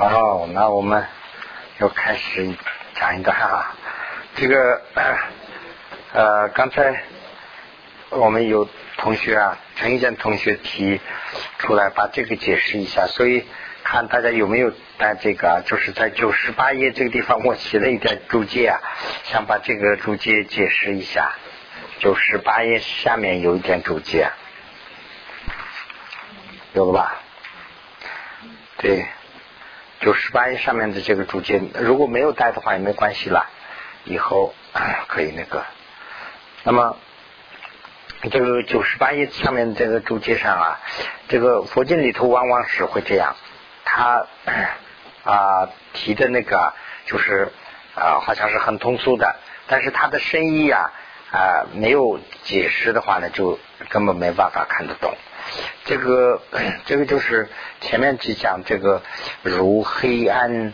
哦，那我们又开始讲一段啊。这个呃，刚才我们有同学啊，陈一健同学提出来把这个解释一下，所以看大家有没有带这个，就是在九十八页这个地方我写了一点注解啊，想把这个注解解释一下。九十八页下面有一点注解，有了吧？对。九十八页上面的这个注解，如果没有带的话也没关系啦，以后 可以那个。那么这个九十八页上面这个注解上啊，这个佛经里头往往是会这样，他 啊提的那个就是啊好像是很通俗的，但是他的深意啊啊没有解释的话呢，就根本没办法看得懂。这个 这个就是前面只讲这个如黑暗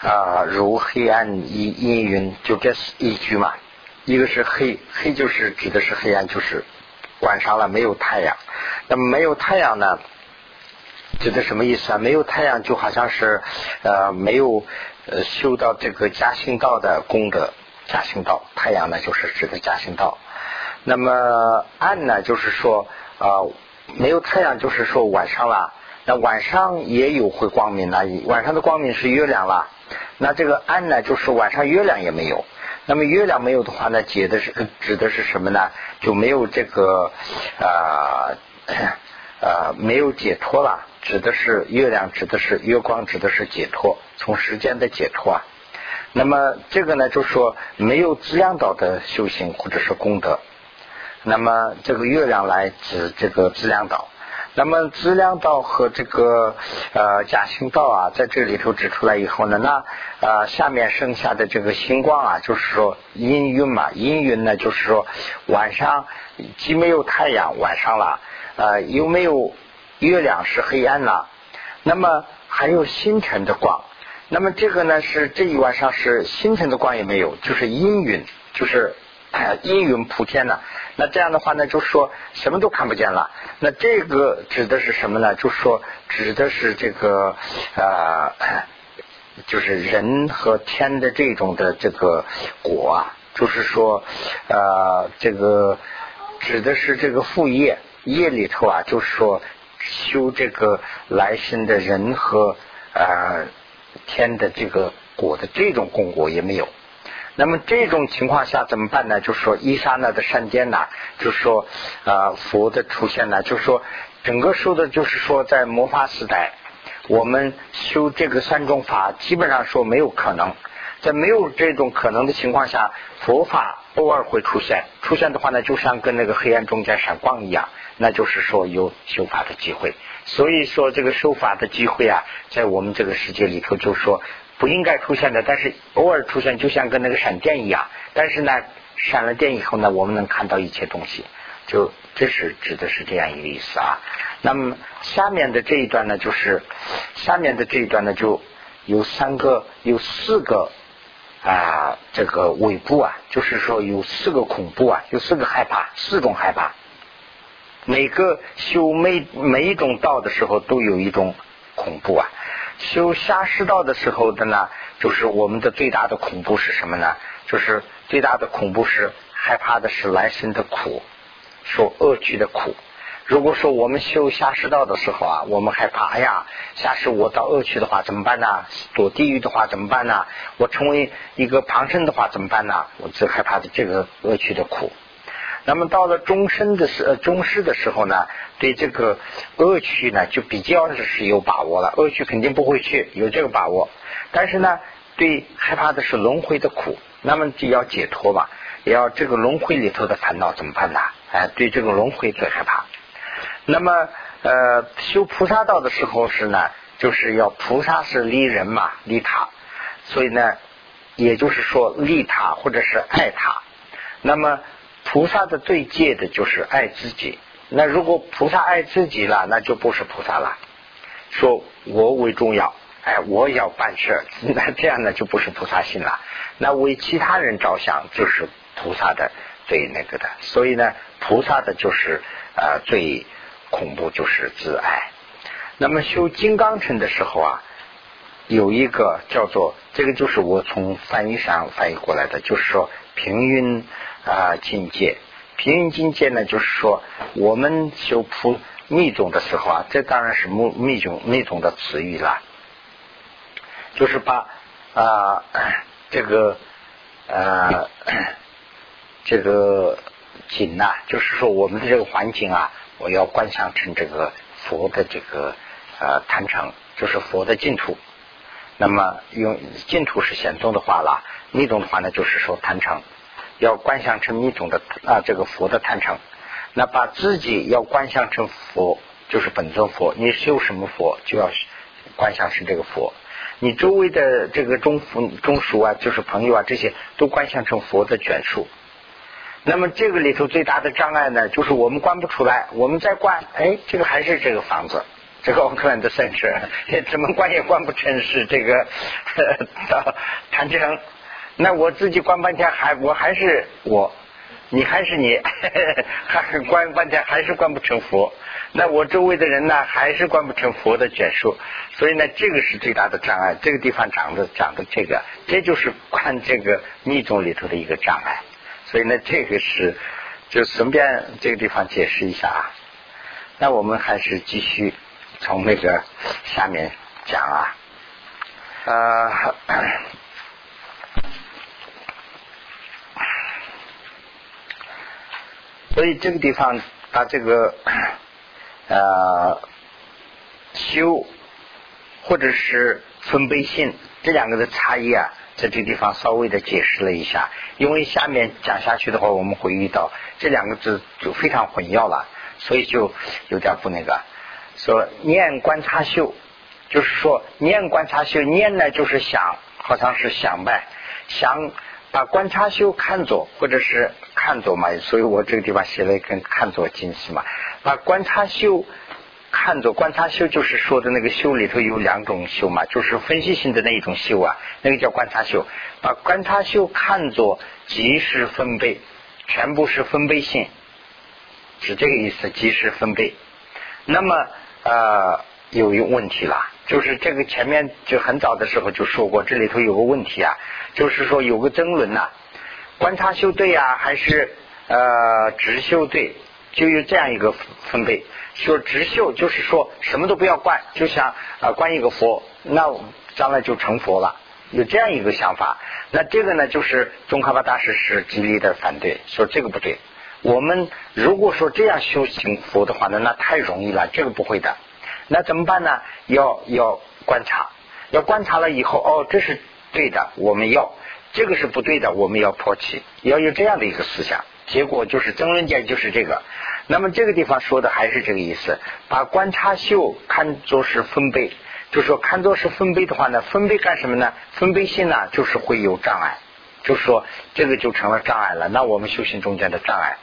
啊，如黑暗阴阴云，就这一句嘛。一个是黑黑，就是指的是黑暗，就是晚上了没有太阳。那么没有太阳呢，指的什么意思啊？没有太阳就好像是呃没有呃修到这个加行道的功德，加行道太阳呢就是指的加行道。那么暗呢，就是说。啊，没有太阳就是说晚上了，那晚上也有会光明了，晚上的光明是月亮了。那这个暗呢，就是晚上月亮也没有。那么月亮没有的话呢，解的是指的是什么呢？就没有这个啊呃没有解脱了，指的是月亮，指的是月光，指的是解脱，从时间的解脱啊。那么这个呢，就说没有资量道的修行或者是功德。那么这个月亮来指这个资量道，那么资量道和这个呃假星道啊，在这里头指出来以后呢，那呃下面剩下的这个星光啊，就是说阴云嘛，阴云呢就是说晚上既没有太阳晚上了，呃又没有月亮是黑暗了，那么还有星辰的光，那么这个呢是这一晚上是星辰的光也没有，就是阴云，就是阴云铺天了。那这样的话呢，就说什么都看不见了。那这个指的是什么呢？就说指的是这个呃，就是人和天的这种的这个果啊，就是说呃，这个指的是这个副业业里头啊，就是说修这个来生的人和呃天的这个果的这种功果也没有。那么这种情况下怎么办呢？就是说伊莎那的善间呢，就是说啊佛的出现呢，就是说整个说的就是说在魔法时代，我们修这个三种法基本上说没有可能，在没有这种可能的情况下，佛法偶尔会出现，出现的话呢，就像跟那个黑暗中间闪光一样，那就是说有修法的机会。所以说这个修法的机会啊，在我们这个世界里头，就说。不应该出现的，但是偶尔出现，就像跟那个闪电一样。但是呢，闪了电以后呢，我们能看到一切东西，就这是指的是这样一个意思啊。那么下面的这一段呢，就是下面的这一段呢，就有三个、有四个啊，这个尾部啊，就是说有四个恐怖啊，有四个害怕，四种害怕。每个修每每一种道的时候，都有一种恐怖啊。修下士道的时候的呢，就是我们的最大的恐怖是什么呢？就是最大的恐怖是害怕的是来生的苦，受恶趣的苦。如果说我们修下士道的时候啊，我们害怕，哎呀，下士我到恶趣的话怎么办呢？躲地狱的话怎么办呢？我成为一个旁生的话怎么办呢？我最害怕的这个恶趣的苦。那么到了终身的时呃，终世的时候呢，对这个恶趣呢，就比较是有把握了。恶趣肯定不会去，有这个把握。但是呢，对害怕的是轮回的苦，那么就要解脱嘛，也要这个轮回里头的烦恼怎么办呢？哎，对这个轮回最害怕。那么呃，修菩萨道的时候是呢，就是要菩萨是利人嘛，利他，所以呢，也就是说利他或者是爱他，那么。菩萨的最戒的就是爱自己。那如果菩萨爱自己了，那就不是菩萨了。说我为重要，哎，我要办事，那这样呢就不是菩萨心了。那为其他人着想，就是菩萨的最那个的。所以呢，菩萨的就是呃最恐怖，就是自爱。那么修金刚乘的时候啊，有一个叫做这个，就是我从翻译上翻译过来的，就是说平云啊境界。平云境界呢，就是说我们修普密宗的时候啊，这当然是密密宗密宗的词语了，就是把啊这个呃这个景呐，就是说我们的这个环境啊，我要观想成这个佛的这个呃坛城，就是佛的净土。那么用净土是显宗的话了，密宗的话呢，就是说坛城。要观想成密宗的啊，这个佛的坦诚，那把自己要观想成佛，就是本尊佛。你修什么佛，就要观想成这个佛。你周围的这个中福中属啊，就是朋友啊，这些都观想成佛的卷数。那么这个里头最大的障碍呢，就是我们观不出来。我们再观，哎，这个还是这个房子，这个奥克兰的城市，怎么观也观不成是这个坛城。那我自己观半天还我还是我，你还是你，还观半天还是观不成佛。那我周围的人呢，还是观不成佛的卷数。所以呢，这个是最大的障碍。这个地方讲的讲的这个，这就是观这个密宗里头的一个障碍。所以呢，这个是就顺便这个地方解释一下啊。那我们还是继续从那个下面讲啊，呃。所以这个地方把这个呃修或者是分贝性这两个的差异啊，在这个地方稍微的解释了一下。因为下面讲下去的话，我们会遇到这两个字就非常混淆了，所以就有点不那个。说念观察修，就是说念观察修，念呢就是想，好像是想呗，想。把观察修看作，或者是看作嘛，所以我这个地方写了一根看作精细嘛。把观察修看作观察修，就是说的那个修里头有两种修嘛，就是分析性的那一种修啊，那个叫观察修。把观察修看作即时分贝，全部是分贝性，是这个意思，即时分贝。那么呃，有一个问题了。就是这个前面就很早的时候就说过，这里头有个问题啊，就是说有个争论呐，观察修对呀，还是呃直修对？就有这样一个分分配，说直修就是说什么都不要观，就像啊观一个佛，那将来就成佛了，有这样一个想法。那这个呢，就是宗喀巴大师是极力的反对，说这个不对。我们如果说这样修行佛的话呢，那太容易了，这个不会的。那怎么办呢？要要观察，要观察了以后，哦，这是对的，我们要这个是不对的，我们要抛弃，要有这样的一个思想。结果就是争论点就是这个。那么这个地方说的还是这个意思，把观察修看作是分贝，就说看作是分贝的话呢，分贝干什么呢？分贝性呢，就是会有障碍，就是说这个就成了障碍了。那我们修行中间的障碍，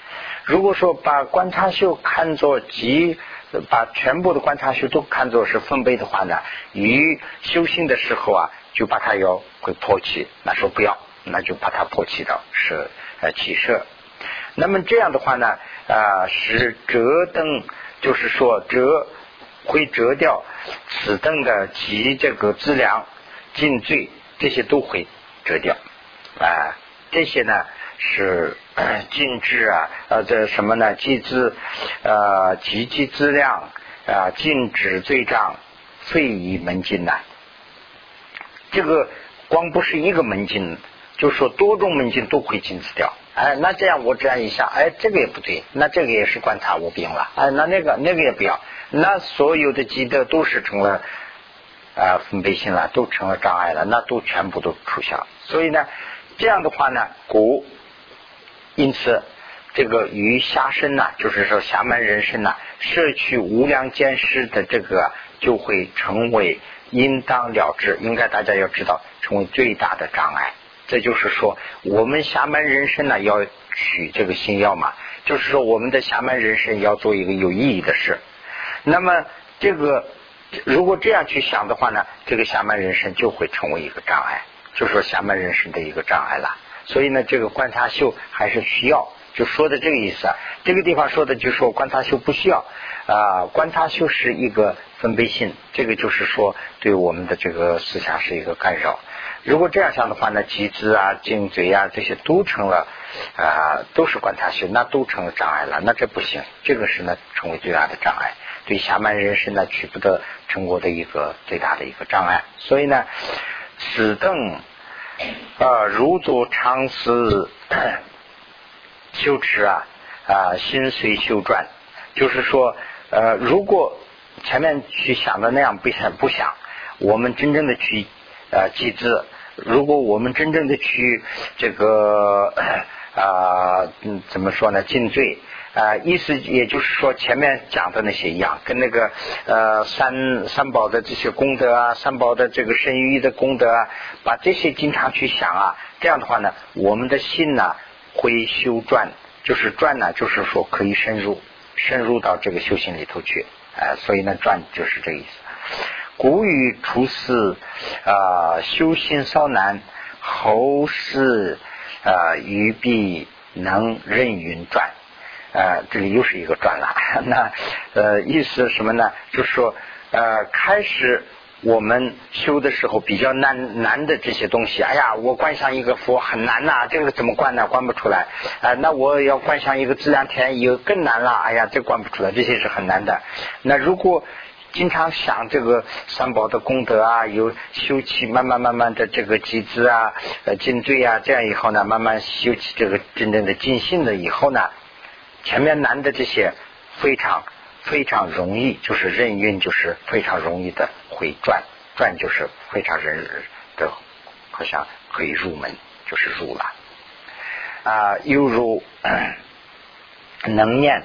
如果说把观察修看作即。把全部的观察修都看作是分贝的话呢，于修行的时候啊，就把它要会破弃，那说不要，那就把它破弃掉，是呃起舍。那么这样的话呢，啊，使折灯，就是说折会折掉此灯的及这个资粮、进罪这些都会折掉，啊，这些呢。是 禁止啊，呃，这什么呢？机制，呃，积极质量啊，禁止罪障，废一门禁呐。这个光不是一个门禁，就说多种门禁都会禁止掉。哎，那这样我这样一下，哎，这个也不对，那这个也是观察无病了。哎，那那个那个也不要，那所有的积德都是成了啊分贝性了，都成了障碍了，那都全部都出现了。所以呢，这样的话呢，古。因此，这个于下身呢，就是说下门人身呢，摄取无量见识的这个，就会成为应当了之。应该大家要知道，成为最大的障碍。这就是说，我们下门人身呢，要取这个心药嘛，就是说我们的下门人身要做一个有意义的事。那么，这个如果这样去想的话呢，这个下门人身就会成为一个障碍，就说下门人身的一个障碍了。所以呢，这个观察修还是需要，就说的这个意思啊。这个地方说的就说观察修不需要啊，观察修是一个分别心，这个就是说对我们的这个思想是一个干扰。如果这样想的话呢，集资啊、颈椎啊这些都成了啊，都是观察秀，那都成了障碍了，那这不行。这个是呢，成为最大的障碍，对下半人生呢取不得成果的一个最大的一个障碍。所以呢，此等啊，如坐长思 修持啊啊，心随修转，就是说呃，如果前面去想的那样不想不想，我们真正的去呃集资。如果我们真正的去这个 啊，嗯，怎么说呢？尽罪啊，意思也就是说前面讲的那些一样，跟那个呃三三宝的这些功德啊，三宝的这个生育的功德啊，把这些经常去想啊，这样的话呢，我们的心呢会修转，就是转呢，就是说可以深入，深入到这个修行里头去，哎，所以呢转就是这个意思。古语出世啊，修心稍难，后世啊，于必能任运转。呃，这里又是一个转了。那呃，意思是什么呢？就是说呃，开始我们修的时候比较难难的这些东西，哎呀，我观想一个佛很难呐，这个怎么观呢？观不出来。啊，那我要观想一个自然天有更难了。哎呀，这观不出来，这些是很难的。那如果经常想这个三宝的功德啊，有修起，慢慢慢慢的这个集资啊、呃进罪啊，这样以后呢，慢慢修起这个真正的尽性了以后呢，前面难的这些非常非常容易，就是任运，就是非常容易的会转转，就是非常人的，好像可以入门，就是入了啊，犹如能念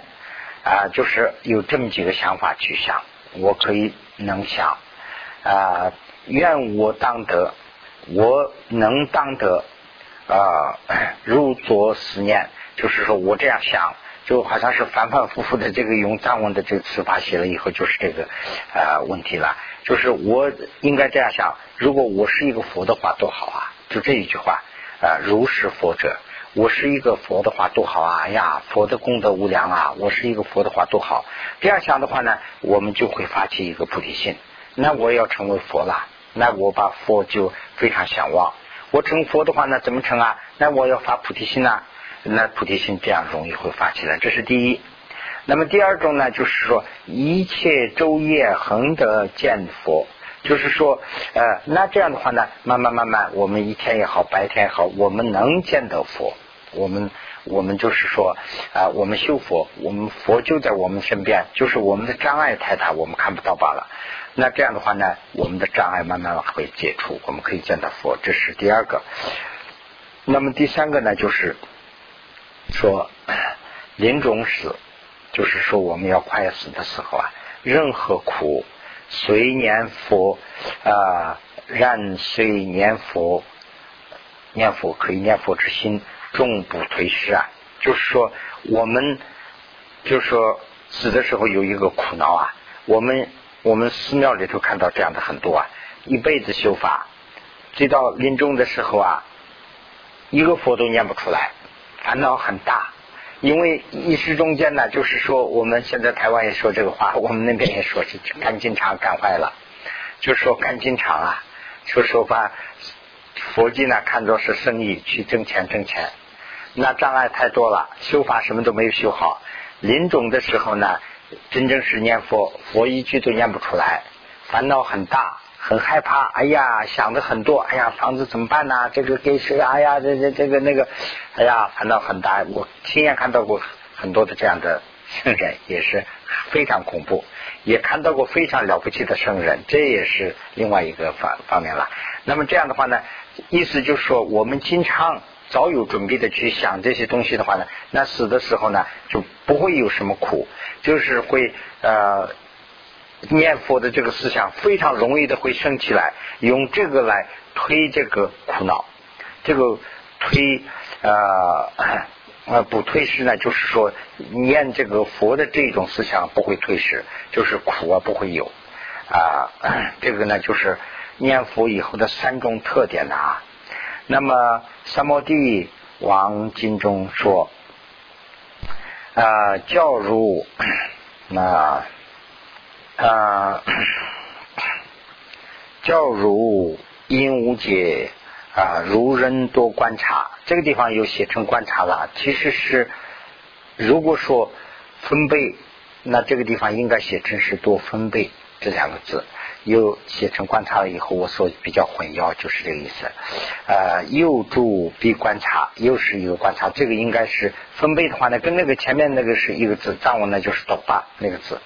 啊，就是有这么几个想法去想。我可以能想啊，愿我当得，我能当得啊，如作思念，就是说我这样想，就好像是反反复复的这个用藏文的这个词法写了以后，就是这个啊问题了。就是我应该这样想，如果我是一个佛的话，多好啊！就这一句话啊，如是佛者。我是一个佛的话多好啊！哎呀，佛的功德无量啊！我是一个佛的话多好。这样想的话呢，我们就会发起一个菩提心。那我要成为佛了，那我把佛就非常向往。我成佛的话那，怎么成啊？那我要发菩提心啊！那菩提心这样容易会发起来，这是第一。那么第二种呢，就是说一切昼夜恒得见佛。就是说，呃，那这样的话呢，慢慢慢慢，我们一天也好，白天也好，我们能见到佛，我们我们就是说，啊，我们修佛，我们佛就在我们身边，就是我们的障碍太大，我们看不到罢了。那这样的话呢，我们的障碍慢慢会解除，我们可以见到佛，这是第二个。那么第三个呢，就是说临终时，就是说我们要快死的时候啊，任何苦。随念佛啊，然随念佛，念佛可以念佛之心，终不退失啊。就是说，我们就是说死的时候有一个苦恼啊。我们我们寺庙里头看到这样的很多啊，一辈子修法，直到临终的时候啊，一个佛都念不出来，烦恼很大。因为一时中间呢，就是说我们现在台湾也说这个话，我们那边也说是干金厂干坏了，就说干金厂啊，就说把佛经呢看作是生意去挣钱挣钱，那障碍太多了，修法什么都没有修好，临终的时候呢，真正是念佛，佛一句都念不出来，烦恼很大。很害怕，哎呀，想的很多，哎呀，房子怎么办呢？这个给谁？哎呀，这这这个那个，哎呀，烦恼很大。我亲眼看到过很多的这样的圣人，也是非常恐怖，也看到过非常了不起的圣人，这也是另外一个方方面了。那么这样的话呢，意思就是说，我们经常早有准备的去想这些东西的话呢，那死的时候呢，就不会有什么苦，就是会呃。念佛的这个思想非常容易的会升起来，用这个来推这个苦恼，这个推呃呃不推失呢，就是说念这个佛的这种思想不会推失，就是苦啊不会有啊，这个呢就是念佛以后的三种特点啊。那么三摩地王经中说啊，教如那。啊，教如因无解啊，如人多观察，这个地方又写成观察了。其实是如果说分贝，那这个地方应该写成是多分贝这两个字。又写成观察了以后，我说比较混淆，就是这个意思。呃，又助必观察，又是一个观察，这个应该是分贝的话呢，跟那个前面那个是一个字，藏文呢就是多巴那个字。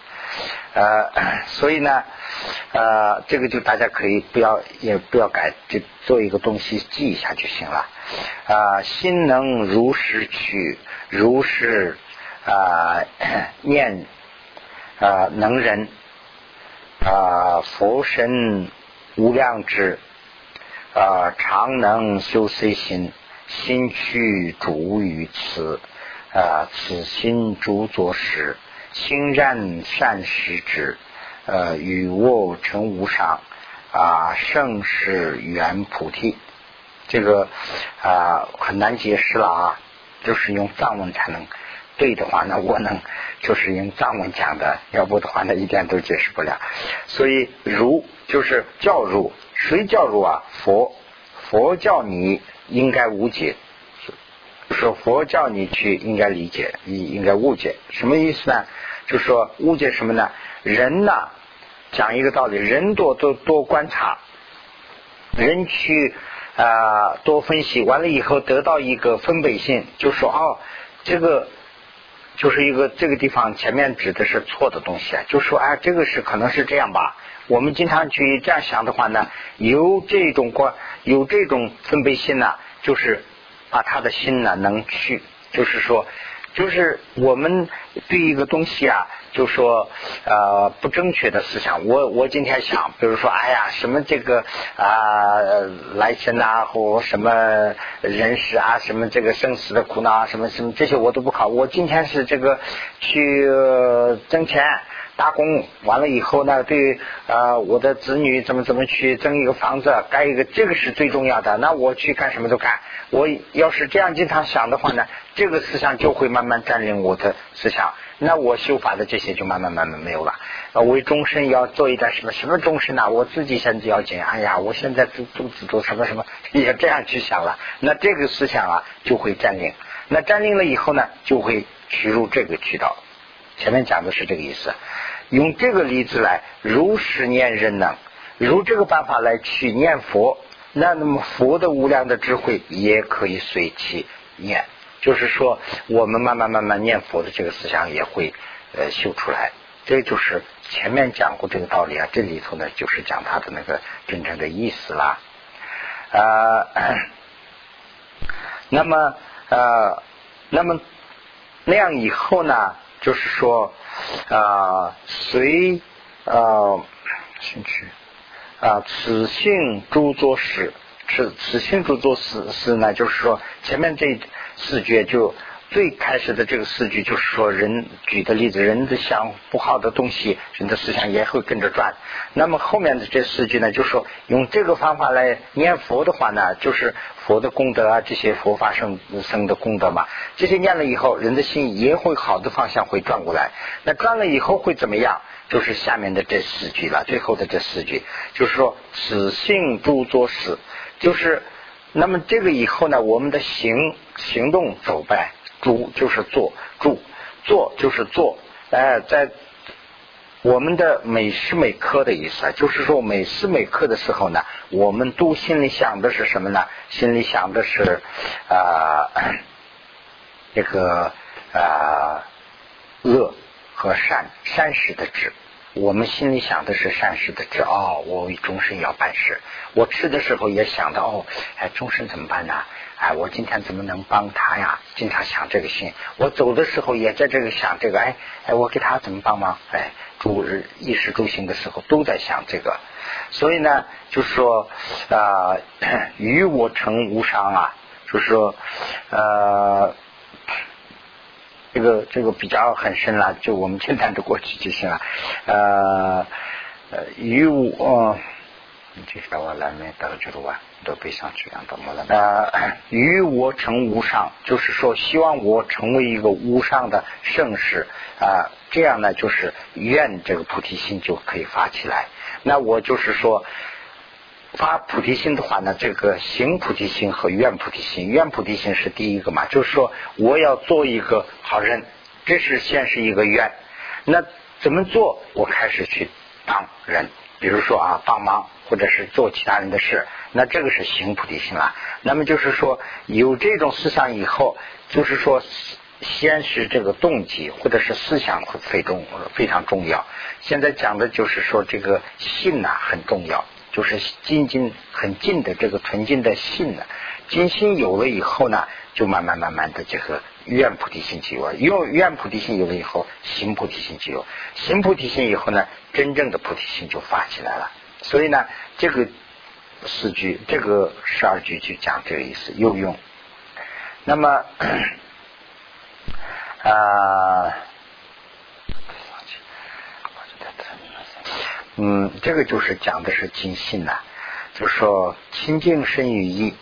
呃，所以呢，呃，这个就大家可以不要也不要改，就做一个东西记一下就行了。啊，心能如实取，如实啊念啊能人。啊，佛身无量智，啊，常能修随心，心去主于此，啊，此心主作时，心善善施之，呃，与我成无上，啊，盛世圆菩提，这个啊很难解释了啊，就是用藏文才能。对的话，那我能就是用藏文讲的；要不的话，呢一点都解释不了。所以如就是教入，谁教入啊？佛佛教你应该误解，说佛教你去应该理解，你应该误解，什么意思呢？就说误解什么呢？人呐，讲一个道理，人多多多观察，人去啊多分析，完了以后得到一个分贝性，就说哦这个。就是一个这个地方前面指的是错的东西啊，就说哎，这个是可能是这样吧。我们经常去这样想的话呢，有这种观，有这种分贝心呢，就是把他的心呢能去，就是说。就是我们对一个东西啊，就说呃不正确的思想。我我今天想，比如说，哎呀，什么这个啊来生呐，或什么人事啊，什么这个生死的苦恼啊，什么什么这些我都不考。我今天是这个去挣钱。打工完了以后呢，对呃我的子女怎么怎么去争一个房子，盖一个，这个是最重要的。那我去干什么都干。我要是这样经常想的话呢，这个思想就会慢慢占领我的思想。那我修法的这些就慢慢慢慢没有了。为终身要做一点什么什么终身呢？我自己现在要紧。哎呀，我现在肚肚子都什么什么，也这样去想了。那这个思想啊就会占领。那占领了以后呢，就会取入这个渠道。前面讲的是这个意思，用这个例子来如实念人呢，如这个办法来去念佛，那那么佛的无量的智慧也可以随其念，就是说我们慢慢慢慢念佛的这个思想也会呃修出来，这就是前面讲过这个道理啊，这里头呢就是讲它的那个真正的意思啦，啊，那么呃，那么那样以后呢？就是说，啊，随啊，兴趣啊，此性诸作事，此此性诸作事事呢，就是说前面这四句就。最开始的这个四句就是说，人举的例子，人的想不好的东西，人的思想也会跟着转。那么后面的这四句呢，就是说用这个方法来念佛的话呢，就是佛的功德啊，这些佛法生生的功德嘛。这些念了以后，人的心也会好的方向会转过来。那转了以后会怎么样？就是下面的这四句了。最后的这四句就是说，此性诸作事，就是那么这个以后呢，我们的行行动走败。住就是做，住做就是做，哎，在我们的每时每刻的意思啊，就是说每时每刻的时候呢，我们都心里想的是什么呢？心里想的是啊，这个啊恶和善善事的智。我们心里想的是善事的知哦，我为终身要办事。我吃的时候也想到哦，哎，终身怎么办呢？哎，我今天怎么能帮他呀？经常想这个心。我走的时候也在这个想这个，哎哎，我给他怎么帮忙？哎，诸日衣食住行的时候都在想这个。所以呢，就是说啊，与我成无伤啊，就是说呃。这个这个比较很深了，就我们简单的过去就行了。呃，与我这是我来没得觉了都悲伤这样的么了？呃，与我成无上，就是说希望我成为一个无上的圣士啊，这样呢就是愿这个菩提心就可以发起来。那我就是说发菩提心的话呢，这个行菩提心和愿菩提心，愿菩提心是第一个嘛，就是说我要做一个好人，这是先是一个愿。那怎么做？我开始去当人。比如说啊，帮忙或者是做其他人的事，那这个是行菩提心了。那么就是说，有这种思想以后，就是说，先是这个动机或者是思想非重非常重要。现在讲的就是说，这个信呐很重要，就是近近很近的这个纯净的信呢，金心有了以后呢，就慢慢慢慢的这个。愿菩提心即有，用愿菩提心有了以后，行菩提心即有，行菩提心以后呢，真正的菩提心就发起来了。所以呢，这个四句，这个十二句就讲这个意思，又用。那么，啊，嗯，这个就是讲的是尽信呐，就是说清净身语意，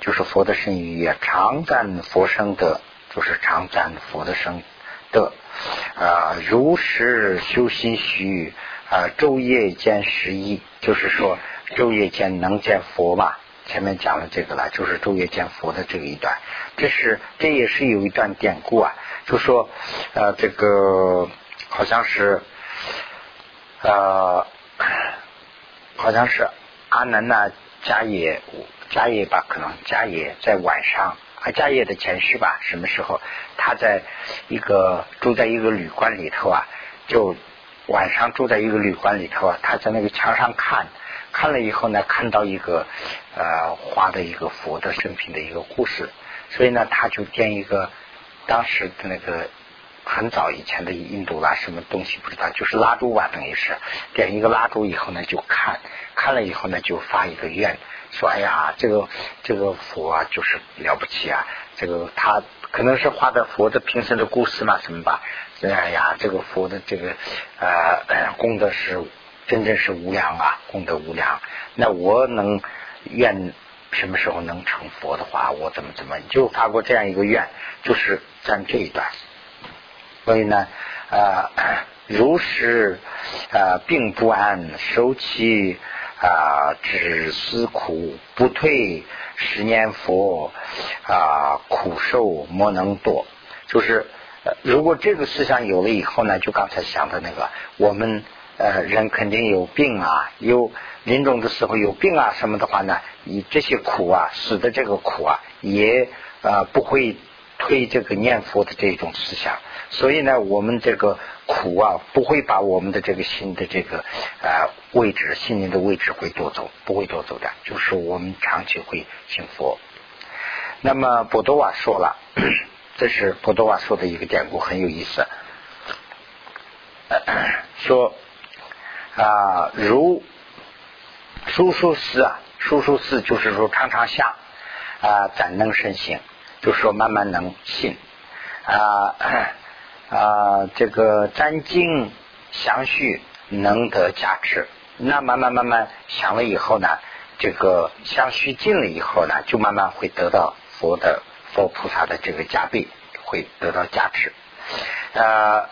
就是佛的身语意，常赞佛生德。就是常赞佛的生的啊，如实修心虚啊，昼夜见十一，就是说昼夜间能见佛嘛。前面讲了这个了，就是昼夜见佛的这个一段，这是这也是有一段典故啊，就说呃这个好像是呃好像是阿难呐迦叶迦叶吧，可能迦叶在晚上。阿迦叶的前世吧，什么时候他在一个住在一个旅馆里头啊？就晚上住在一个旅馆里头啊，他在那个墙上看，看了以后呢，看到一个呃画的一个佛的生平的一个故事，所以呢，他就建一个当时的那个很早以前的印度啦，什么东西不知道，就是蜡烛吧，等于是点一个蜡烛以后呢，就看看了以后呢，就发一个愿。说哎呀，这个这个佛啊，就是了不起啊！这个他可能是画的佛的平生的故事嘛，什么吧？哎呀，这个佛的这个呃功德是真正是无量啊，功德无量。那我能愿什么时候能成佛的话，我怎么怎么就发过这样一个愿，就是占这一段。所以呢，呃，如是呃病不安，收起。啊，只思苦不退，十年佛啊，苦受莫能躲。就是，如果这个思想有了以后呢，就刚才想的那个，我们呃人肯定有病啊，有临终的时候有病啊什么的话呢，你这些苦啊，死的这个苦啊，也啊不会对这个念佛的这种思想。所以呢，我们这个苦啊，不会把我们的这个心的这个呃位置，心灵的位置会夺走，不会夺走的，就是我们长期会信佛。那么普多瓦说了，这是普多瓦说的一个典故，很有意思。说啊，如叔叔寺啊，叔叔寺就是说常常想啊，怎能生行？就说慢慢能信啊。啊，这个占经详叙能得加持，那慢慢慢慢想了以后呢，这个相续尽了以后呢，就慢慢会得到佛的佛菩萨的这个加倍，会得到加持。呃，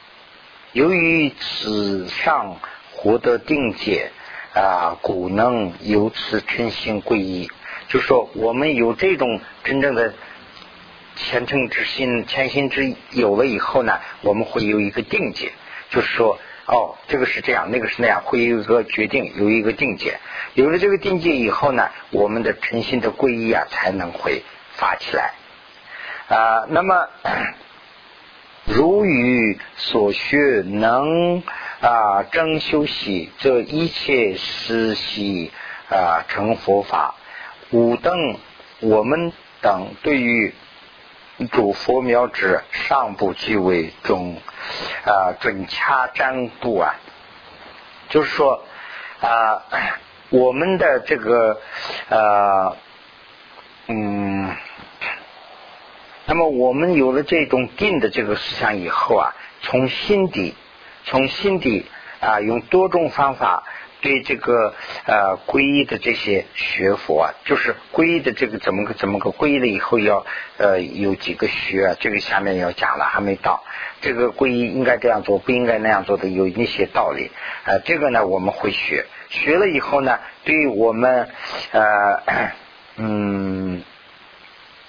由于此上获得定界啊，故能由此称心皈依，就说我们有这种真正的。虔诚之心、虔心之有了以后呢，我们会有一个定界，就是说，哦，这个是这样，那个是那样，会有一个决定，有一个定界。有了这个定界以后呢，我们的诚心的皈依啊，才能会发起来啊。那么，如与所学能啊正修习，这一切实习啊成佛法。五等我们等对于。主佛苗之上部即为中啊准掐占度啊，就是说啊我们的这个呃嗯，那么我们有了这种定的这个思想以后啊，从心底从心底啊用多种方法对这个呃皈依的这些学佛啊，就是皈依的这个怎么个怎么个皈依了以后要呃有几个学，这个下面要讲了，还没到。这个皈依应该这样做，不应该那样做的有一些道理。呃，这个呢我们会学，学了以后呢，对我们呃 嗯。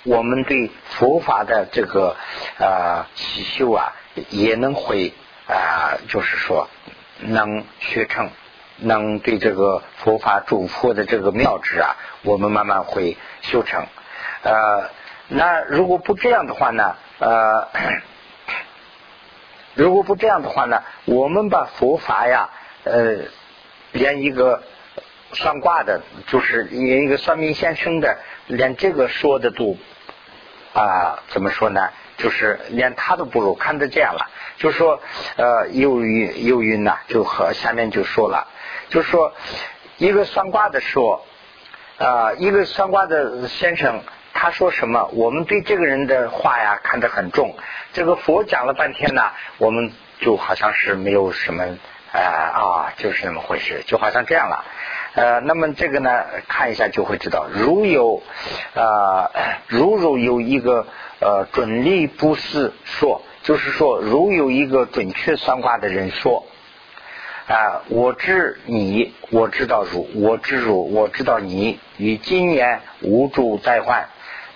我们对佛法的这个啊习修啊，也能会啊，就是说能学成，能对这个佛法主佛的这个妙旨啊，我们慢慢会修成。呃，那如果不这样的话呢？呃，如果不这样的话呢？我们把佛法呀，呃，连一个算卦的，就是连一个算命先生的，连这个说的都。啊，怎么说呢？就是连他都不如，看得见了。就说呃，由于由于呢，就和下面就说了，就说一个算卦的说啊，一个算卦的先生，他说什么？我们对这个人的话呀看得很重。这个佛讲了半天呢，我们就好像是没有什么啊啊，就是那么回事，就好像这样了。呃，那么这个呢，看一下就会知道，如有啊，如如有一个呃准力不是说，就是说，如有一个准确算卦的人说啊，我知你，我知道如，我知如，我知道你与今年无主再患。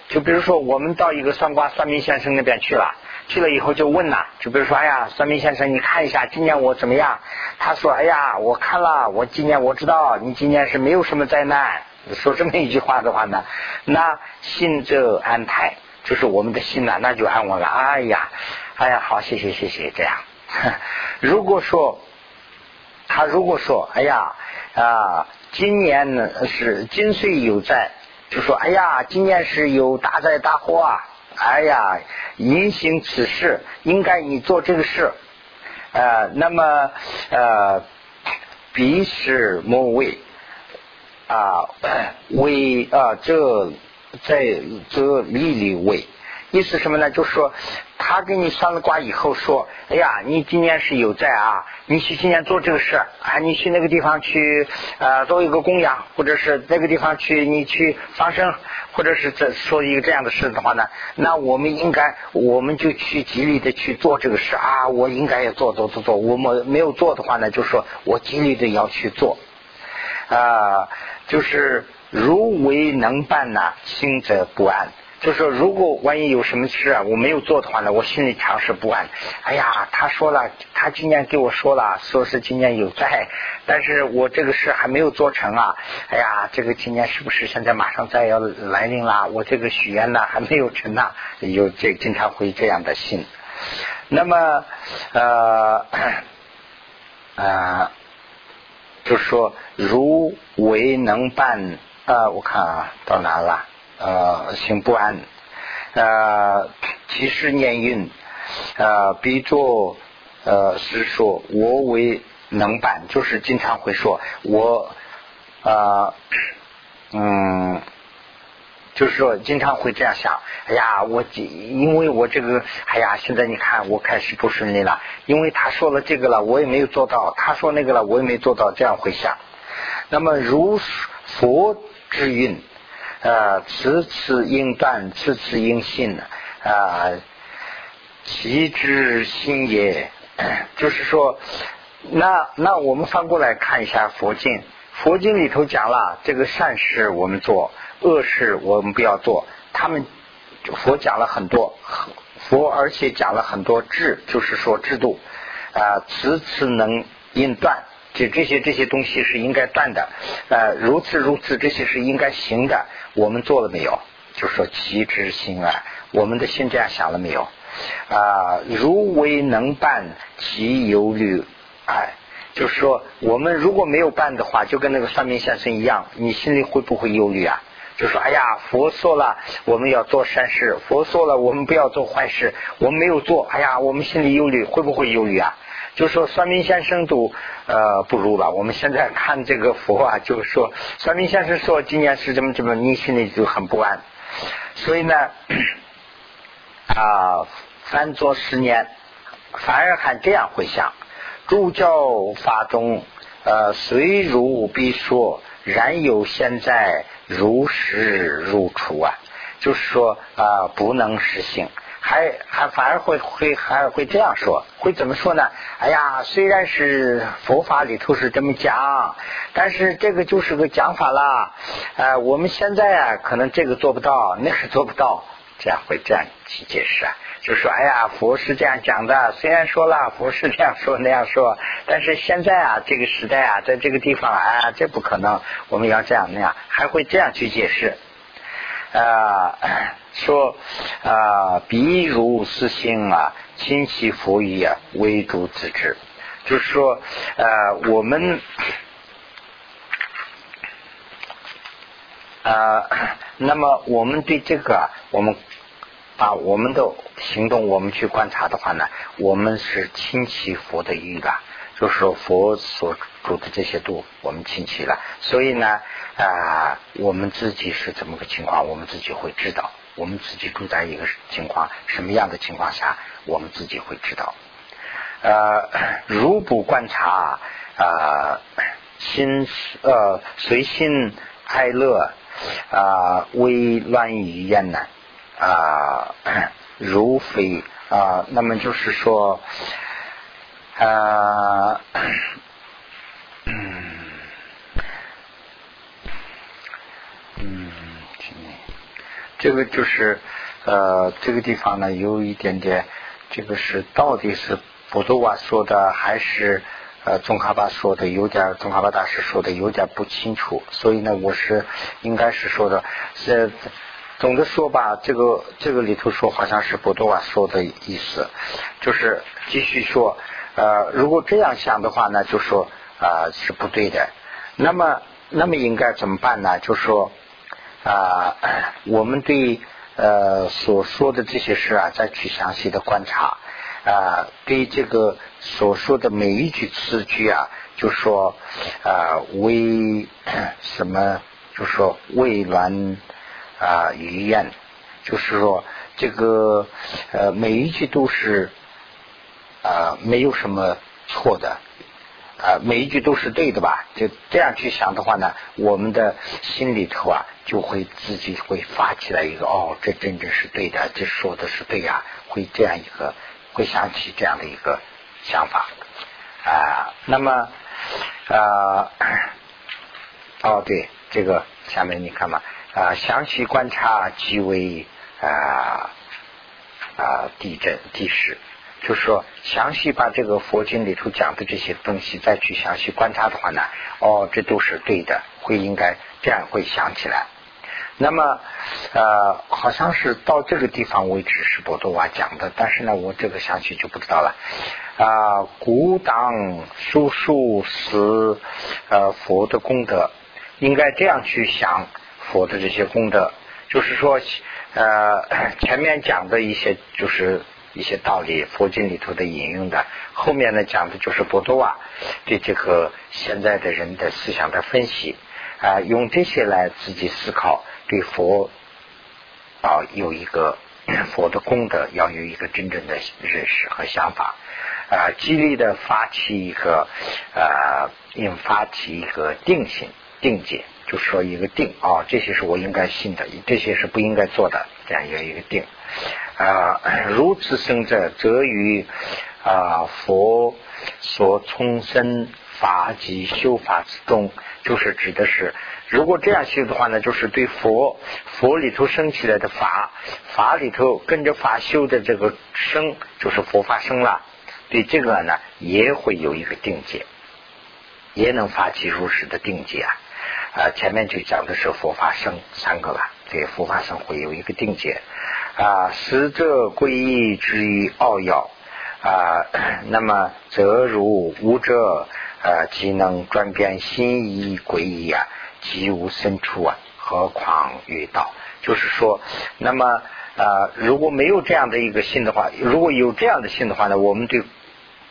就比如说，我们到一个算卦算命先生那边去了。去了以后就问呐，就比如说，哎呀，算命先生，你看一下今年我怎么样？他说，哎呀，我看了，我今年我知道你今年是没有什么灾难。说这么一句话的话呢，那心就安泰，就是我们的心呐，那就安稳了。哎呀，哎呀，好，谢谢谢谢，这样。如果说他如果说，哎呀啊，今年呢是金岁有灾，就说，哎呀，今年是有大灾大祸啊。哎呀，言行此事，应该你做这个事，呃，那么呃，彼时莫为啊，为啊，这在这里里为。意思什么呢？就是说，他给你算了卦以后说：“哎呀，你今年是有灾啊，你去今年做这个事啊，你去那个地方去呃做一个供养，或者是那个地方去你去放生，或者是这说一个这样的事的话呢，那我们应该我们就去极力的去做这个事啊，我应该要做做做做，我们没有做的话呢，就说我极力的要去做啊，就是如为能办呢，心则不安。”就说如果万一有什么事啊，我没有做的话呢，我心里常是不安。哎呀，他说了，他今年给我说了，说是今年有灾，但是我这个事还没有做成啊。哎呀，这个今年是不是现在马上灾要来临啦？我这个许愿呢还没有成呢，有这经常会这样的心。那么呃呃，就说如为能办啊，我看啊，到哪了？呃，心不安，呃，其实念运，呃，比作呃是说，我为能办，就是经常会说，我啊，嗯，就是说经常会这样想，哎呀，我因为我这个，哎呀，现在你看我开始不顺利了，因为他说了这个了，我也没有做到，他说那个了，我也没做到，这样会想。那么如佛之运。呃，此次应断，此次应信啊，其之心也。就是说，那那我们翻过来看一下佛经，佛经里头讲了，这个善事我们做，恶事我们不要做。他们佛讲了很多，佛而且讲了很多制，就是说制度啊，此次能应断。这这些这些东西是应该断的，呃，如此如此，这些是应该行的。我们做了没有？就说其之心啊，我们的心这样想了没有？啊，如为能办，即忧虑哎，就是说我们如果没有办的话，就跟那个算命先生一样，你心里会不会忧虑啊？就说哎呀，佛说了我们要做善事，佛说了我们不要做坏事，我们没有做，哎呀，我们心里忧虑，会不会忧虑啊？就说算命先生都呃不如了。我们现在看这个佛啊，就是说算命先生说今年是怎么怎么，你心里就很不安。所以呢，啊，翻做十年，反而还这样会想。诸教法中呃，虽如必说，然有现在如实如出啊，就是说啊，不能实行。还还反而会会还会这样说，会怎么说呢？哎呀，虽然是佛法里头是这么讲，但是这个就是个讲法啦。呃，我们现在啊，可能这个做不到，那个做不到，这样会这样去解释啊。就说哎呀，佛是这样讲的，虽然说了佛是这样说那样说，但是现在啊，这个时代啊，在这个地方啊，这不可能，我们要这样那样，还会这样去解释。啊，说啊，比如是心啊，亲其佛语啊，为主自知，就是说，呃，我们啊，那么我们对这个，我们把我们的行动，我们去观察的话呢，我们是亲其佛的语的。就是说佛所住的这些度，我们亲戚了，所以呢啊，我们自己是怎么个情况，我们自己会知道。我们自己住在一个情况什么样的情况下，我们自己会知道。呃，如不观察啊，心呃随心哀乐啊，微乱语言呢啊，如非啊，那么就是说。啊，嗯，嗯，这个就是呃，这个地方呢，有一点点，这个是到底是波多瓦说的，还是呃，宗喀巴说的，有点宗喀巴大师说的有点不清楚，所以呢，我是应该是说的，是总的说吧，这个这个里头说好像是波多瓦说的意思，就是继续说。呃，如果这样想的话呢，就说啊是不对的。那么，那么应该怎么办呢？就说啊，我们对呃所说的这些事啊，再去详细的观察啊，对这个所说的每一句词句啊，就说啊为什么？就说为乱啊语言，就是说这个呃每一句都是。啊，没有什么错的，啊，每一句都是对的吧？就这样去想的话呢，我们的心里头啊，就会自己会发起来一个哦，这真正是对的，这说的是对呀，会这样一个，会想起这样的一个想法啊。那么啊，哦，对，这个下面你看嘛啊，详细观察即为啊啊地震地势。就是说，详细把这个佛经里头讲的这些东西再去详细观察的话呢，哦，这都是对的，会应该这样会想起来。那么，呃，好像是到这个地方为止是波多瓦讲的，但是呢，我这个详细就不知道了。啊，古当叔叔是呃佛的功德，应该这样去想佛的这些功德，就是说，呃，前面讲的一些就是。一些道理，佛经里头的引用的，后面呢讲的就是波多瓦对这个现在的人的思想的分析。啊，用这些来自己思考，对佛啊有一个 佛的功德，要有一个真正的认识和想法。啊，激励的发起一个啊，引发起一个定性定解，就说一个定啊，这些是我应该信的，这些是不应该做的，这样一个一个定。啊，如此生者，则于啊佛所从生法及修法之中，就是指的是，如果这样修的话呢，就是对佛佛里头生起来的法，法里头跟着法修的这个生，就是佛法生了，对这个呢也会有一个定界，也能发起如实的定界啊。啊，前面就讲的是佛法生三个了，这佛法生会有一个定界。啊，实者归一之于奥要啊，那么则如无者啊，即能转变心意归依啊，即无生处啊，何况于道？就是说，那么啊，如果没有这样的一个心的话，如果有这样的心的话呢，我们对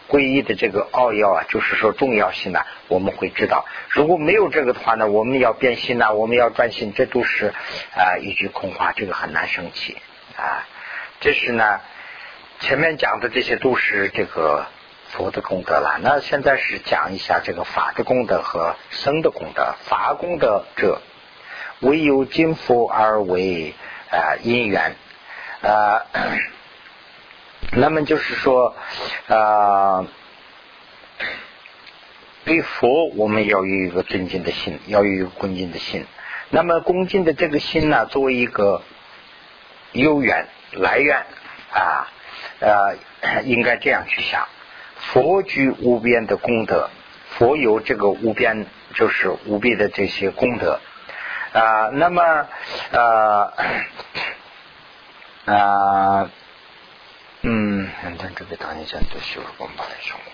皈依的这个奥要啊，就是说重要性呢，我们会知道。如果没有这个的话呢，我们要变心呐，我们要转心，这都是啊一句空话，这个很难生气。啊，这是呢，前面讲的这些都是这个佛的功德了。那现在是讲一下这个法的功德和生的功德。法功德者，唯有金佛而为啊因缘啊。那么就是说啊，对佛我们要有一个尊敬的心，要有一个恭敬的心。那么恭敬的这个心呢，作为一个悠远来源啊，呃，应该这样去想：佛具无边的功德，佛有这个无边，就是无边的这些功德啊。那么呃 啊。嗯，咱这边当年讲都修了光把的生活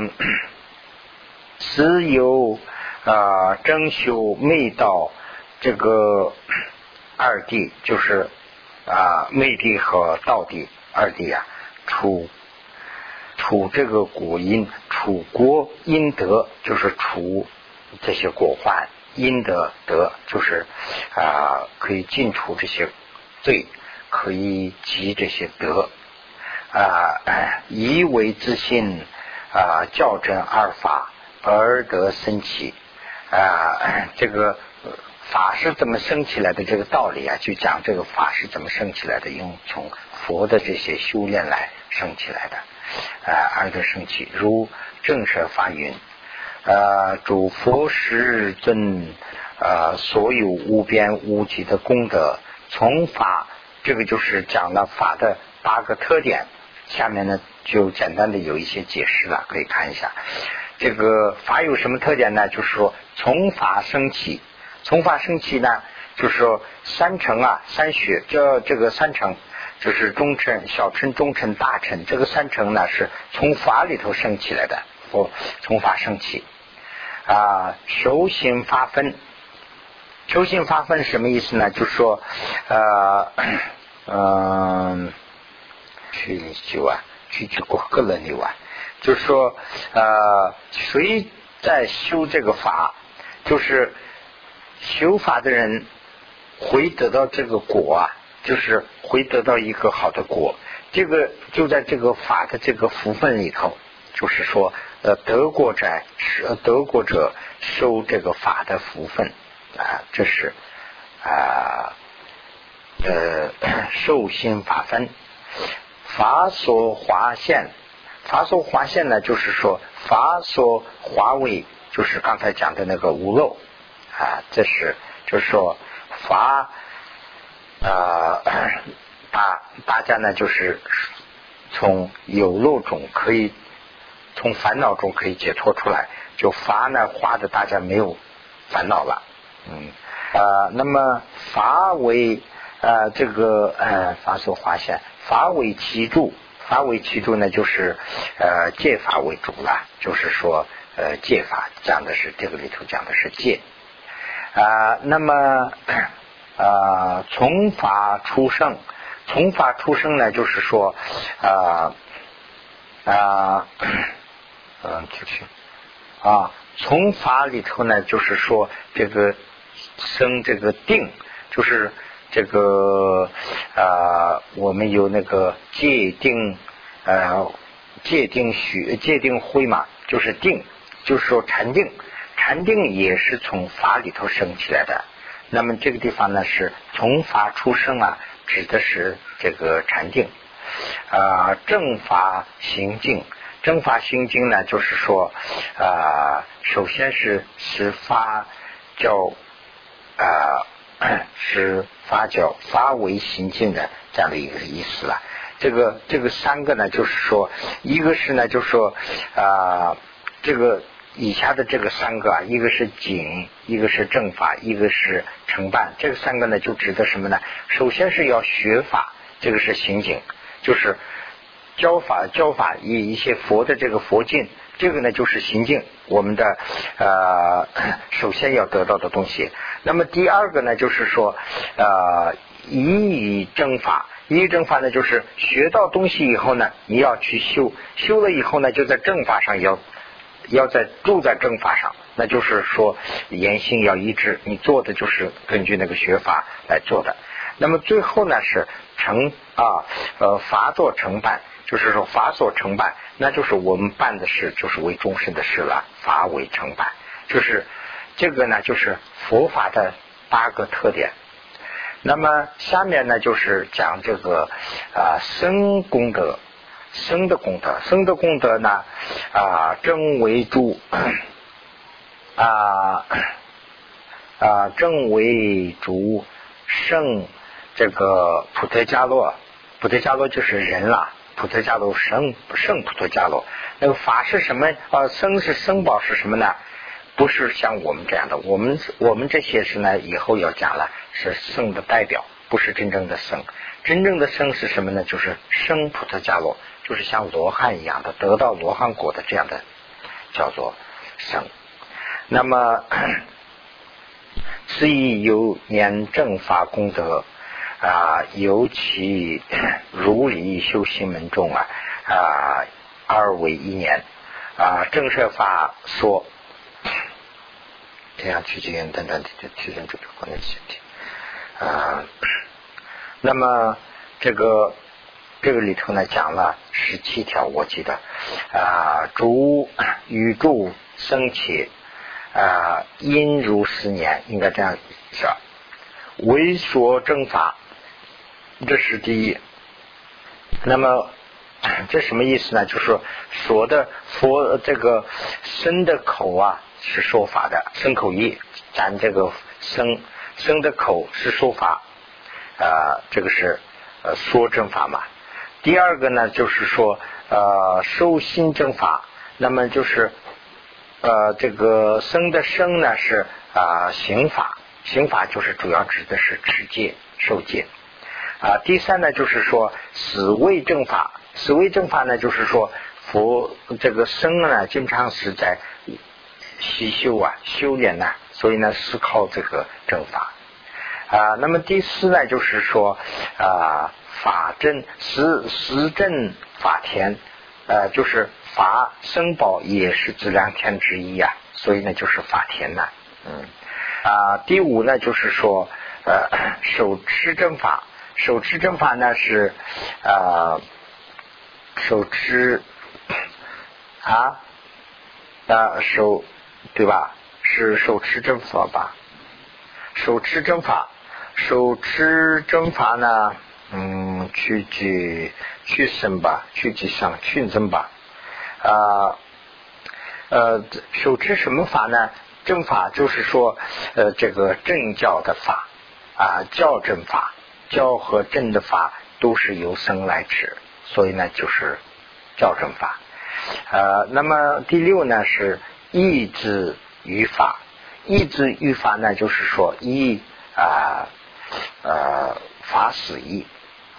嗯，只有啊，真修昧道这个二谛，就是啊，昧谛和道谛二谛啊，除除这个果因，除果因德，就是除这些果患因德德，就是啊，可以尽除这些罪。可以积这些德啊，以为自信啊，教正二法而得生起啊。这个法是怎么生起来的？这个道理啊，就讲这个法是怎么生起来的，用从佛的这些修炼来生起来的啊，而得生起。如正舍法云啊，主佛世尊啊，所有无边无际的功德，从法。这个就是讲了法的八个特点，下面呢就简单的有一些解释了，可以看一下。这个法有什么特点呢？就是说从法生起，从法生起呢，就是说三乘啊，三学，这这个三乘就是中乘、小乘、中乘、大乘，这个三乘呢是从法里头生起来的，哦从法生起啊，修行发分。修行发分什么意思呢？就是说，呃，嗯，去就啊，去去过个人的啊，就是说，呃，谁在修这个法，就是修法的人会得到这个果啊，就是会得到一个好的果。这个就在这个法的这个福分里头，就是说，呃，得过者是得过者收这个法的福分。啊，这是啊呃 受心法分，法所划现，法所划现呢，就是说法所华为，就是刚才讲的那个无漏啊，这是就是说法啊大大家呢就是从有漏中可以从烦恼中可以解脱出来，就法呢划的大家没有烦恼了。嗯啊，那么法为啊这个呃法所划现，法为其主，法为其主呢就是呃戒法为主了，就是说呃戒法讲的是这个里头讲的是戒啊，那么啊从法出生，从法出生呢就是说啊啊嗯继续啊。从法里头呢，就是说这个生这个定，就是这个啊，我们有那个界定呃界定许界定会嘛，就是定，就是说禅定，禅定也是从法里头生起来的。那么这个地方呢，是从法出生啊，指的是这个禅定啊，正法行静。正法行经呢，就是说，啊，首先是是发教，啊，是发教发为行进的这样的一个意思了。这个这个三个呢，就是说，一个是呢，就是说，啊，这个以下的这个三个啊，一个是景，一个是正法，一个是承办。这个三个呢，就指的什么呢？首先是要学法，这个是行警，就是。教法教法以一些佛的这个佛境，这个呢就是行境，我们的呃首先要得到的东西。那么第二个呢就是说呃以以正法，以正法呢就是学到东西以后呢，你要去修，修了以后呢就在正法上要要在住在正法上，那就是说言行要一致，你做的就是根据那个学法来做的。那么最后呢是成啊呃法作成办。就是说法所成败，那就是我们办的事就是为终身的事了，法为成败，就是这个呢，就是佛法的八个特点。那么下面呢，就是讲这个啊生功德，生的功德，生的功德呢啊正为主啊啊正为主圣这个普特伽罗，普特伽罗就是人了，普特伽罗圣圣普特伽罗，那个法是什么啊？生是生宝是什么呢？不是像我们这样的，我们我们这些是呢，以后要讲了，是圣的代表，不是真正的圣。真正的圣是什么呢？就是生菩萨伽罗，就是像罗汉一样的，得到罗汉果的这样的，叫做生。那么，此以有年正法功德啊，尤其如理修行门中啊啊，二为一年啊，正设法说。这样去经验等等的提升这个观念前提啊，那么这个这个里头呢讲了十七条，我记得啊，主宇宙生起啊，因如十年，应该这样是为说正法，这是第一。那么这什么意思呢？就是说的佛这个生的口啊。是说法的生口意，咱这个生生的口是说法，呃，这个是呃说正法嘛。第二个呢，就是说呃受心正法，那么就是呃这个生的生呢是啊刑法，刑法就是主要指的是持戒受戒啊。第三呢，就是说死为正法，死为正法呢，就是说佛这个生呢，经常是在。习修啊，修炼呐，所以呢是靠这个正法啊。那么第四呢，就是说啊，法正实实正法田，呃，就是法生宝也是质量天之一啊，所以呢就是法田呐，嗯啊。第五呢，就是说呃，手持正法，手持正法呢是啊，手持啊啊手。对吧？是手持正法吧？手持正法，手持正法呢？嗯，去去去生吧，去吉上去增吧。啊呃，手持什么法呢？正法就是说，呃，这个正教的法啊，教正法，教和正的法都是由僧来持，所以呢，就是教正法。呃，那么第六呢是。意志语法，意志语法呢，就是说依啊呃呃法死义，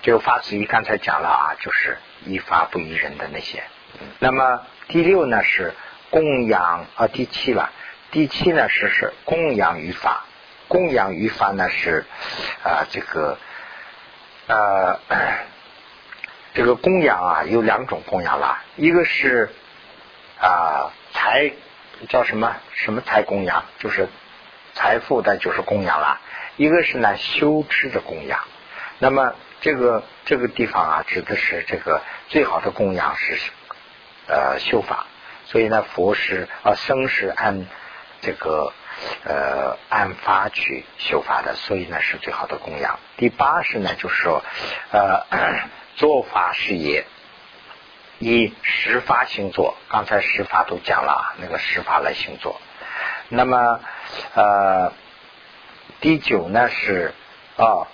这个法死义刚才讲了啊，就是依法不依人的那些。那么第六呢是供养啊，第七了，第七呢是是供养于法，供养于法呢是啊这个呃这个供养啊有两种供养啦，一个是啊财。叫什么什么财供养？就是财富的，就是供养了。一个是呢修持的供养。那么这个这个地方啊，指的是这个最好的供养是呃修法。所以呢，佛是啊生是按这个呃按法去修法的，所以呢是最好的供养。第八是呢，就是说呃做法事业。以十法星座，刚才十法都讲了，那个十法来星座。那么呃，第九呢是啊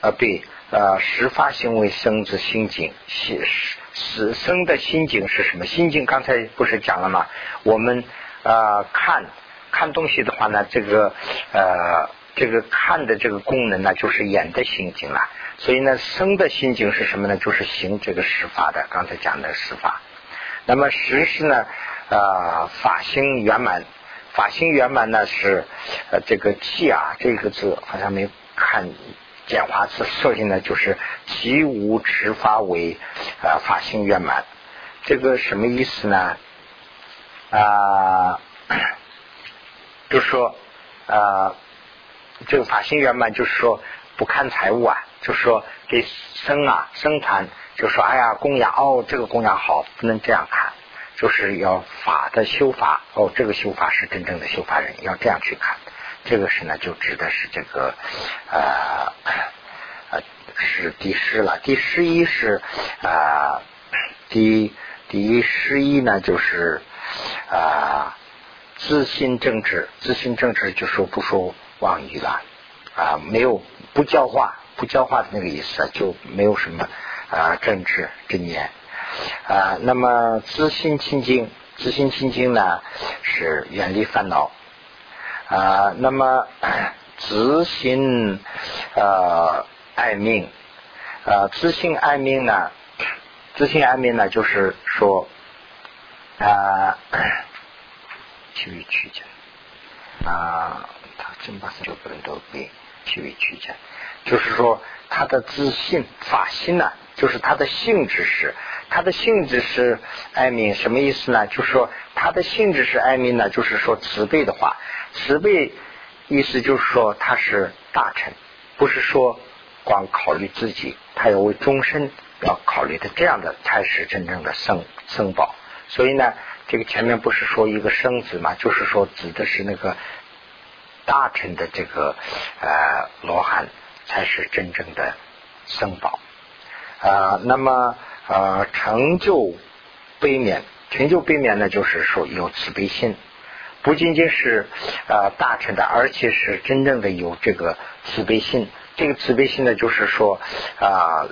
啊对呃十法行为生之心境，是是生的心境是什么？心境刚才不是讲了吗？我们啊看看东西的话呢，这个呃这个看的这个功能呢，就是眼的心境了。所以呢，生的心境是什么呢？就是行这个十法的，刚才讲的十法。那么十是呢，呃，法心圆满。法心圆满呢是呃这个气啊，这个字好像没看简化字，设计呢就是其无持法为呃法心圆满。这个什么意思呢？啊，就是说啊，这个法心圆满就是说。不看财物啊，就是说给生啊生产，就说哎呀供养哦，这个供养好，不能这样看，就是要法的修法。哦，这个修法是真正的修法人，要这样去看。这个是呢，就指的是这个呃呃是第十了，第十一是啊第第十一呢就是啊自信政治，自信政治就说不说妄语了。啊，没有不教化不教化的那个意思，就没有什么啊政治真言啊。那么自心清净，自心清净呢是远离烦恼。啊，那么 自心呃爱命，呃自心爱命呢？自心爱命呢，就是说啊，去为曲解啊，他真把这个人都背去为曲解，就是说他的自信法心呢，就是他的性质是，他的性质是爱民，什么意思呢？就是说他的性质是爱民呢，就是说慈悲的话。慈悲意思就是说他是大臣，不是说光考虑自己，他要为终身要考虑的，这样的才是真正的圣圣宝。所以呢，这个前面不是说一个生子嘛，就是说指的是那个大臣的这个呃罗汉才是真正的圣宝啊。那么呃成就悲悯，成就悲悯呢，就是说有慈悲心。不仅仅是呃大臣的，而且是真正的有这个慈悲心。这个慈悲心呢，就是说啊，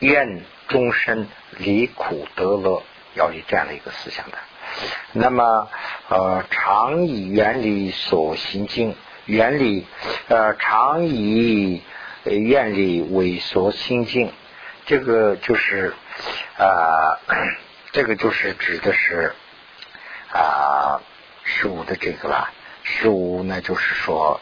愿终身离苦得乐，要有这样的一个思想的。那么呃，常以远离所行经，远离呃常以愿力为所行经，这个就是啊，这个就是指的是啊。十五的这个啦，十五呢就是说，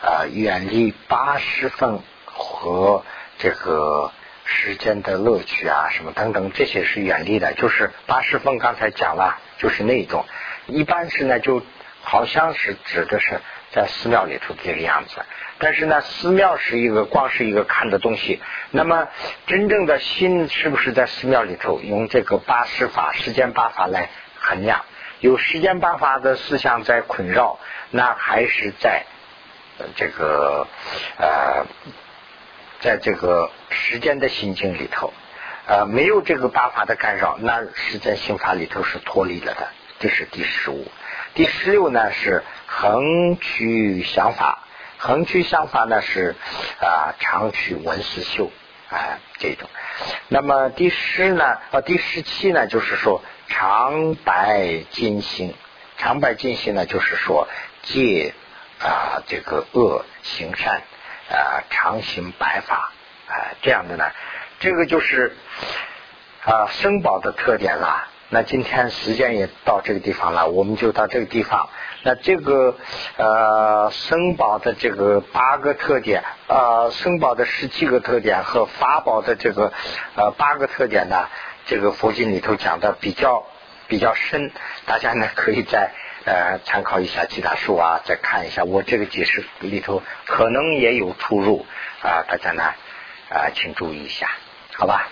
呃，远离八十分和这个时间的乐趣啊，什么等等，这些是远离的。就是八十分刚才讲了，就是那种，一般是呢，就好像是指的是在寺庙里头这个样子。但是呢，寺庙是一个光是一个看的东西，那么真正的心是不是在寺庙里头用这个八十法、时间八法来衡量？有时间八法的思想在困扰，那还是在这个呃，在这个时间的心境里头，呃，没有这个八法的干扰，那是在心法里头是脱离了的。这是第十五，第十六呢是横取想法，横取想法呢是啊长取文思修啊这种。那么第十呢，呃，第十七呢，就是说。常白金星，常白金星呢，就是说戒啊这个恶行善啊常行白法啊这样的呢，这个就是啊生宝的特点了。那今天时间也到这个地方了，我们就到这个地方。那这个呃生宝的这个八个特点呃，生宝的十七个特点和法宝的这个呃八个特点呢？这个佛经里头讲的比较比较深，大家呢可以再呃参考一下其他书啊，再看一下我这个解释里头可能也有出入啊，大家呢啊请注意一下，好吧。